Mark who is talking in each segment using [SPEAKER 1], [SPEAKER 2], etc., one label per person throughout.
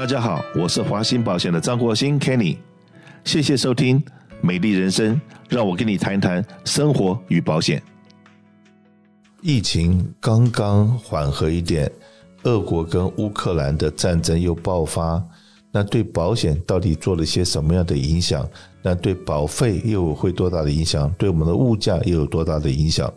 [SPEAKER 1] 大家好，我是华兴保险的张国兴 Kenny，谢谢收听《美丽人生》，让我跟你谈谈生活与保险。疫情刚刚缓和一点，俄国跟乌克兰的战争又爆发，那对保险到底做了些什么样的影响？那对保费又会多大的影响？对我们的物价又有多大的影响？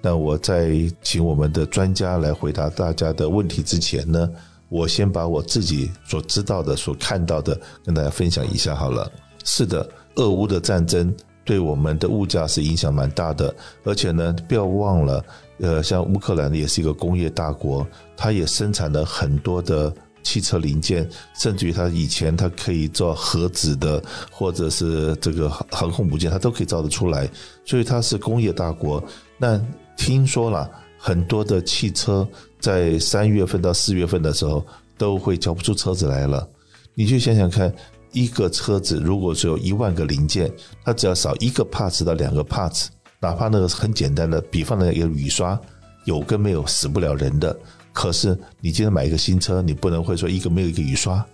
[SPEAKER 1] 那我在请我们的专家来回答大家的问题之前呢？我先把我自己所知道的、所看到的跟大家分享一下好了。是的，俄乌的战争对我们的物价是影响蛮大的，而且呢，不要忘了，呃，像乌克兰也是一个工业大国，它也生产了很多的汽车零件，甚至于它以前它可以做核子的，或者是这个航空母舰，它都可以造得出来，所以它是工业大国。那听说了很多的汽车。在三月份到四月份的时候，都会交不出车子来了。你去想想看，一个车子如果只有一万个零件，它只要少一个 parts 到两个 parts，哪怕那个很简单的，比方的一个雨刷，有跟没有死不了人的。可是你今天买一个新车，你不能会说一个没有一个雨刷，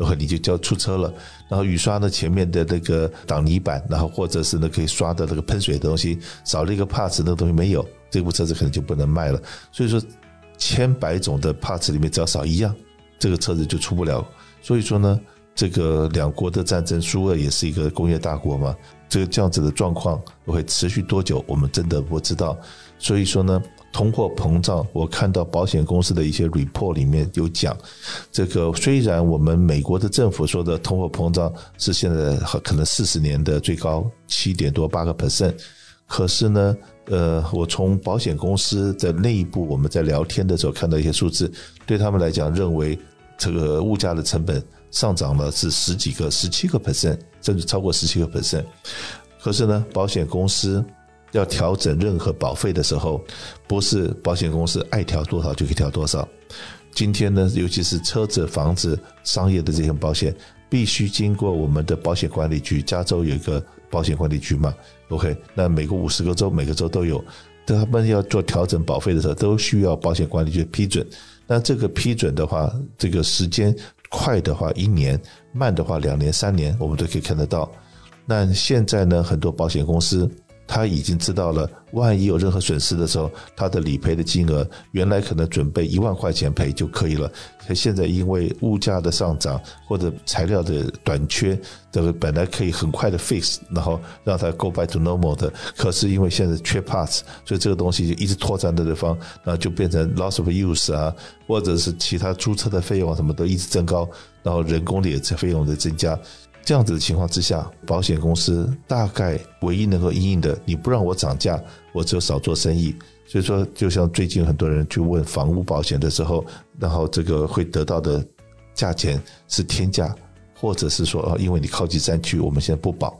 [SPEAKER 1] 然后你就交出车了。然后雨刷呢前面的那个挡泥板，然后或者是呢可以刷的那个喷水的东西，少了一个 parts，那个东西没有，这部车子可能就不能卖了。所以说。千百种的 parts 里面只要少一样，这个车子就出不了。所以说呢，这个两国的战争，苏俄也是一个工业大国嘛，这个这样子的状况会持续多久，我们真的不知道。所以说呢，通货膨胀，我看到保险公司的一些 report 里面有讲，这个虽然我们美国的政府说的通货膨胀是现在可能四十年的最高七点多八个 percent，可是呢。呃，我从保险公司的内部，我们在聊天的时候看到一些数字，对他们来讲，认为这个物价的成本上涨了是十几个、十七个 percent，甚至超过十七个 percent。可是呢，保险公司要调整任何保费的时候，不是保险公司爱调多少就可以调多少。今天呢，尤其是车子、房子、商业的这些保险，必须经过我们的保险管理局，加州有一个保险管理局嘛。OK，那每个五十个州，每个州都有，他们要做调整保费的时候，都需要保险管理局批准。那这个批准的话，这个时间快的话一年，慢的话两年、三年，我们都可以看得到。那现在呢，很多保险公司。他已经知道了，万一有任何损失的时候，他的理赔的金额原来可能准备一万块钱赔就可以了。可现在因为物价的上涨或者材料的短缺，这个本来可以很快的 fix，然后让他 go back to normal 的，可是因为现在缺 parts，所以这个东西就一直拖在那地方，然后就变成 loss of use 啊，或者是其他租车的费用啊什么都一直增高，然后人工的也费用在增加。这样子的情况之下，保险公司大概唯一能够应应的，你不让我涨价，我只有少做生意。所以说，就像最近很多人去问房屋保险的时候，然后这个会得到的价钱是天价，或者是说，哦，因为你靠近山区，我们现在不保。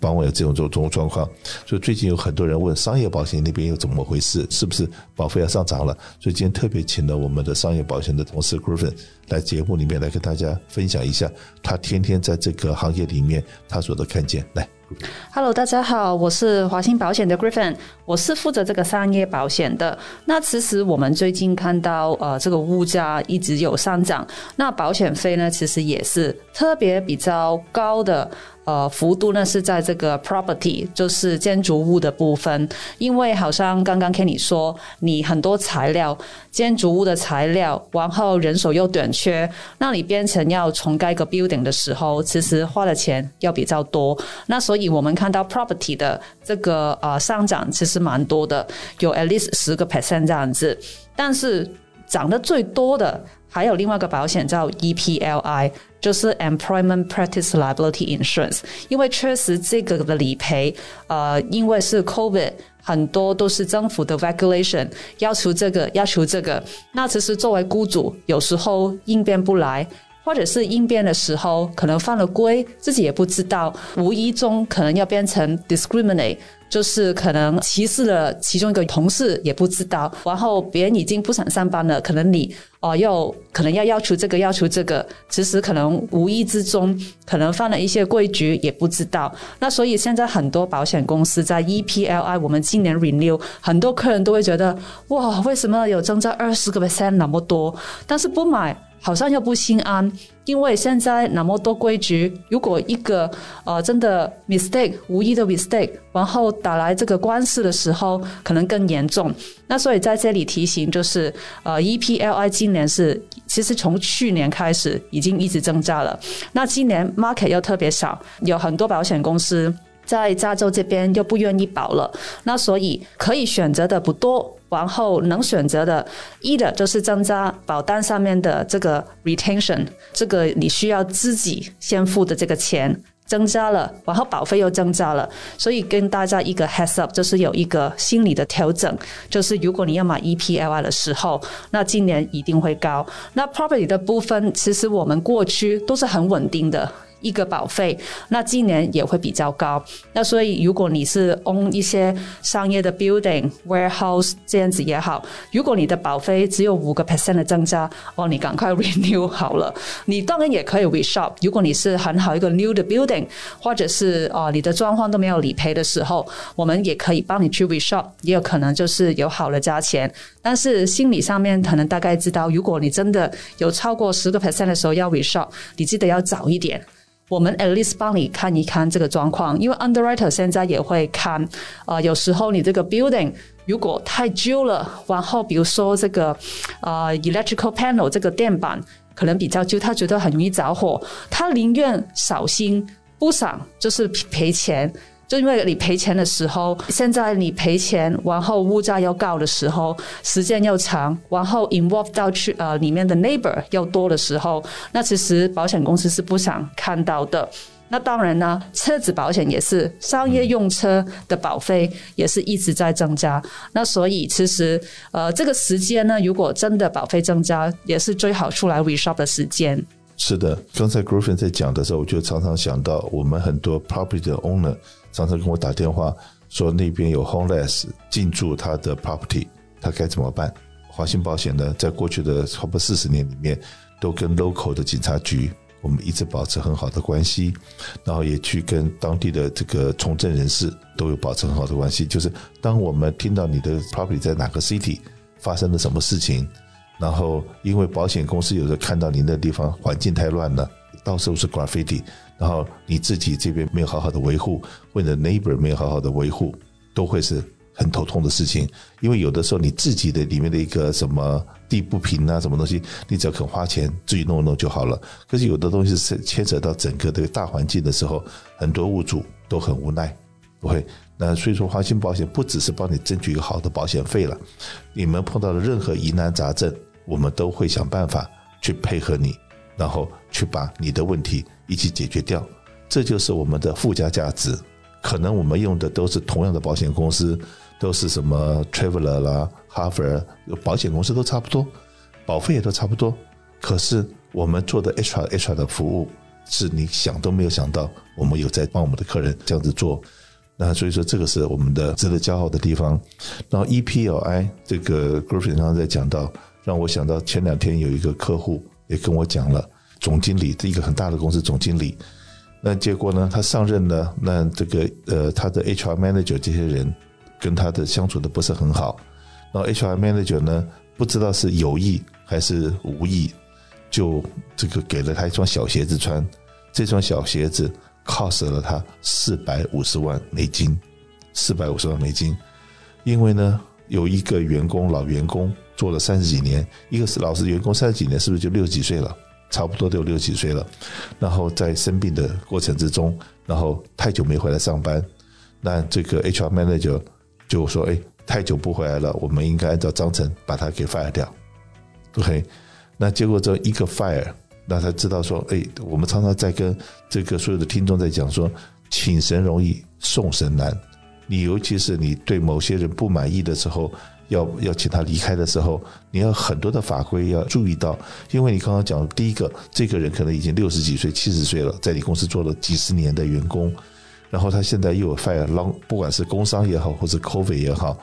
[SPEAKER 1] 帮我有这种这种状况，所以最近有很多人问商业保险那边又怎么回事，是不是保费要上涨了？所以今天特别请了我们的商业保险的同事 Griffin 来节目里面来跟大家分享一下，他天天在这个行业里面他所的看见。来
[SPEAKER 2] ，Hello，大家好，我是华兴保险的 Griffin，我是负责这个商业保险的。那其实我们最近看到呃这个物价一直有上涨，那保险费呢其实也是特别比较高的。呃，幅度呢是在这个 property，就是建筑物的部分，因为好像刚刚跟你说，你很多材料，建筑物的材料，然后人手又短缺，那你变成要重盖个 building 的时候，其实花的钱要比较多。那所以我们看到 property 的这个呃上涨其实蛮多的，有 at least 十个 percent 这样子，但是涨得最多的还有另外一个保险叫 EPLI。就是 Employment Practice Liability Insurance，因为确实这个的理赔，呃，因为是 COVID，很多都是政府的 regulation 要求这个要求这个，那其实作为雇主，有时候应变不来，或者是应变的时候可能犯了规，自己也不知道，无意中可能要变成 discriminate。就是可能歧视了其中一个同事也不知道，然后别人已经不想上班了，可能你哦又可能要要求这个要求这个，其实可能无意之中可能犯了一些规矩也不知道。那所以现在很多保险公司在 EPLI 我们今年 renew，很多客人都会觉得哇，为什么有增加二十个 percent 那么多？但是不买。好像又不心安，因为现在那么多规矩，如果一个呃真的 mistake 无意的 mistake，然后打来这个官司的时候，可能更严重。那所以在这里提醒就是，呃，EPLI 今年是其实从去年开始已经一直增加了，那今年 market 又特别少，有很多保险公司。在加州这边又不愿意保了，那所以可以选择的不多，然后能选择的，一的就是增加保单上面的这个 retention，这个你需要自己先付的这个钱增加了，然后保费又增加了，所以跟大家一个 heads up，就是有一个心理的调整，就是如果你要买 EPLI 的时候，那今年一定会高。那 property 的部分，其实我们过去都是很稳定的。一个保费，那今年也会比较高。那所以，如果你是 own 一些商业的 building warehouse 这样子也好，如果你的保费只有五个 percent 的增加，哦，你赶快 renew 好了。你当然也可以 reshop。如果你是很好一个 new 的 building，或者是哦你的状况都没有理赔的时候，我们也可以帮你去 reshop，也有可能就是有好的价钱。但是心理上面可能大概知道，如果你真的有超过十个 percent 的时候要 reshop，你记得要早一点。我们 at least 帮你看一看这个状况，因为 underwriter 现在也会看，啊，有时候你这个 building 如果太旧了，然后比如说这个呃 electrical panel 这个电板可能比较旧，他觉得很容易着火，他宁愿扫心不想就是赔钱。就因为你赔钱的时候，现在你赔钱，然后物价又高的时候，时间又长，然后 involve 到去呃里面的 neighbor 又多的时候，那其实保险公司是不想看到的。那当然呢，车子保险也是商业用车的保费也是一直在增加。那所以其实呃这个时间呢，如果真的保费增加，也是最好出来 reshop 的时间。
[SPEAKER 1] 是的，刚才 Griffin 在讲的时候，我就常常想到我们很多 property 的 owner。上次跟我打电话说那边有 homeless 进驻他的 property，他该怎么办？华信保险呢，在过去的差不多四十年里面，都跟 local 的警察局我们一直保持很好的关系，然后也去跟当地的这个从政人士都有保持很好的关系。就是当我们听到你的 property 在哪个 city 发生了什么事情，然后因为保险公司有时候看到你那地方环境太乱了，到时候是 graffiti。然后你自己这边没有好好的维护，或者 neighbor 没有好好的维护，都会是很头痛的事情。因为有的时候你自己的里面的一个什么地不平啊，什么东西，你只要肯花钱自己弄一弄就好了。可是有的东西是牵扯到整个这个大环境的时候，很多物主都很无奈，不会。那所以说，华鑫保险不只是帮你争取一个好的保险费了，你们碰到的任何疑难杂症，我们都会想办法去配合你，然后去把你的问题。一起解决掉，这就是我们的附加价值。可能我们用的都是同样的保险公司，都是什么 Traveler 啦、哈佛保险公司都差不多，保费也都差不多。可是我们做的 HR HR 的服务，是你想都没有想到，我们有在帮我们的客人这样子做。那所以说，这个是我们的值得骄傲的地方。然后 EPLI 这个 Griffin 刚刚在讲到，让我想到前两天有一个客户也跟我讲了。总经理，这一个很大的公司总经理，那结果呢？他上任呢？那这个呃，他的 HR manager 这些人跟他的相处的不是很好。然后 HR manager 呢，不知道是有意还是无意，就这个给了他一双小鞋子穿。这双小鞋子 cost 了他四百五十万美金，四百五十万美金。因为呢，有一个员工老员工做了三十几年，一个是老实员工三十几年，是不是就六十几岁了？差不多都有六十几岁了，然后在生病的过程之中，然后太久没回来上班，那这个 HR manager 就说：“哎，太久不回来了，我们应该按照章程把他给 fire 掉。” OK，那结果这一个 fire，那他知道说：“哎，我们常常在跟这个所有的听众在讲说，请神容易送神难，你尤其是你对某些人不满意的时候。”要要请他离开的时候，你要很多的法规要注意到，因为你刚刚讲第一个，这个人可能已经六十几岁、七十岁了，在你公司做了几十年的员工，然后他现在又有 fire long，不管是工伤也好，或者 covid 也好，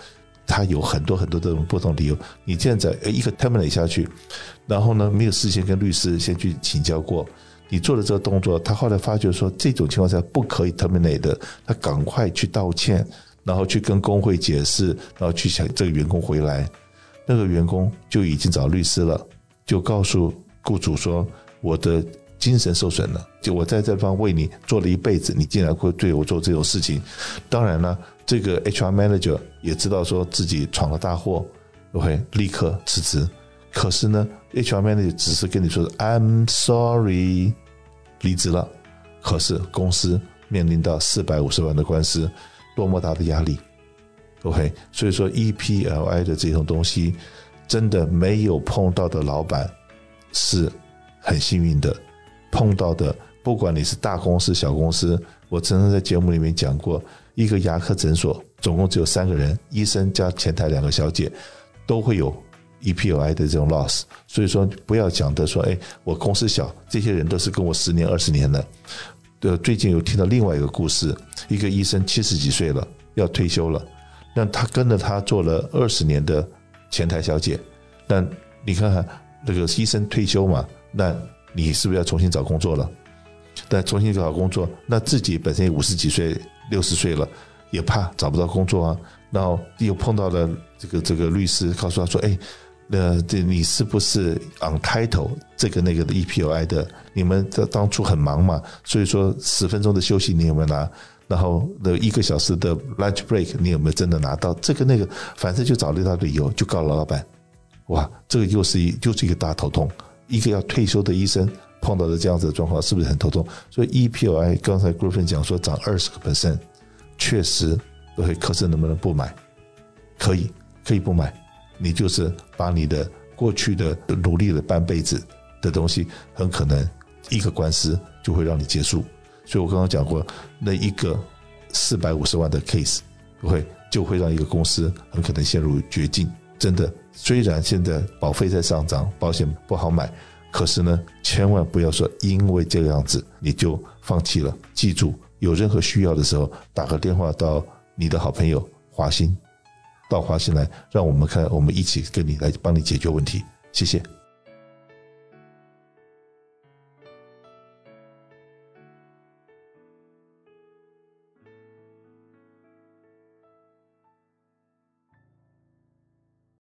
[SPEAKER 1] 他有很多很多这种不同理由。你现在一个 terminate 下去，然后呢，没有事先跟律师先去请教过，你做的这个动作，他后来发觉说这种情况下不可以 terminate 的，他赶快去道歉。然后去跟工会解释，然后去想这个员工回来，那个员工就已经找律师了，就告诉雇主说我的精神受损了，就我在这方为你做了一辈子，你竟然会对我做这种事情。当然了，这个 HR manager 也知道说自己闯了大祸，会立刻辞职。可是呢，HR 经理只是跟你说 I'm sorry，离职了。可是公司面临到四百五十万的官司，多么大的压力？OK，所以说 EPLI 的这种东西，真的没有碰到的老板是很幸运的。碰到的，不管你是大公司、小公司，我曾经在节目里面讲过，一个牙科诊所总共只有三个人，医生加前台两个小姐，都会有 EPOI 的这种 loss。所以说，不要讲的说，哎，我公司小，这些人都是跟我十年、二十年的。对，最近有听到另外一个故事，一个医生七十几岁了，要退休了，那他跟着他做了二十年的前台小姐，但你看看那个医生退休嘛，那你是不是要重新找工作了？但重新找工作，那自己本身也五十几岁、六十岁了，也怕找不到工作啊。然后又碰到了这个这个律师，告诉他说：“哎。”那这你是不是 on title 这个那个的 EPOI 的？你们这当初很忙嘛，所以说十分钟的休息你有没有拿？然后那一个小时的 lunch break 你有没有真的拿到？这个那个，反正就找了一大理由就告了老板。哇，这个又是一就是一个大头痛。一个要退休的医生碰到的这样子的状况，是不是很头痛？所以 EPOI 刚才 Griffin 讲说涨二十个 percent，确实会，可是能不能不买？可以，可以不买。你就是把你的过去的努力了半辈子的东西，很可能一个官司就会让你结束。所以我刚刚讲过，那一个四百五十万的 case 不会就会让一个公司很可能陷入绝境。真的，虽然现在保费在上涨，保险不好买，可是呢，千万不要说因为这个样子你就放弃了。记住，有任何需要的时候，打个电话到你的好朋友华兴。到华信来，让我们看，我们一起跟你来帮你解决问题。谢谢。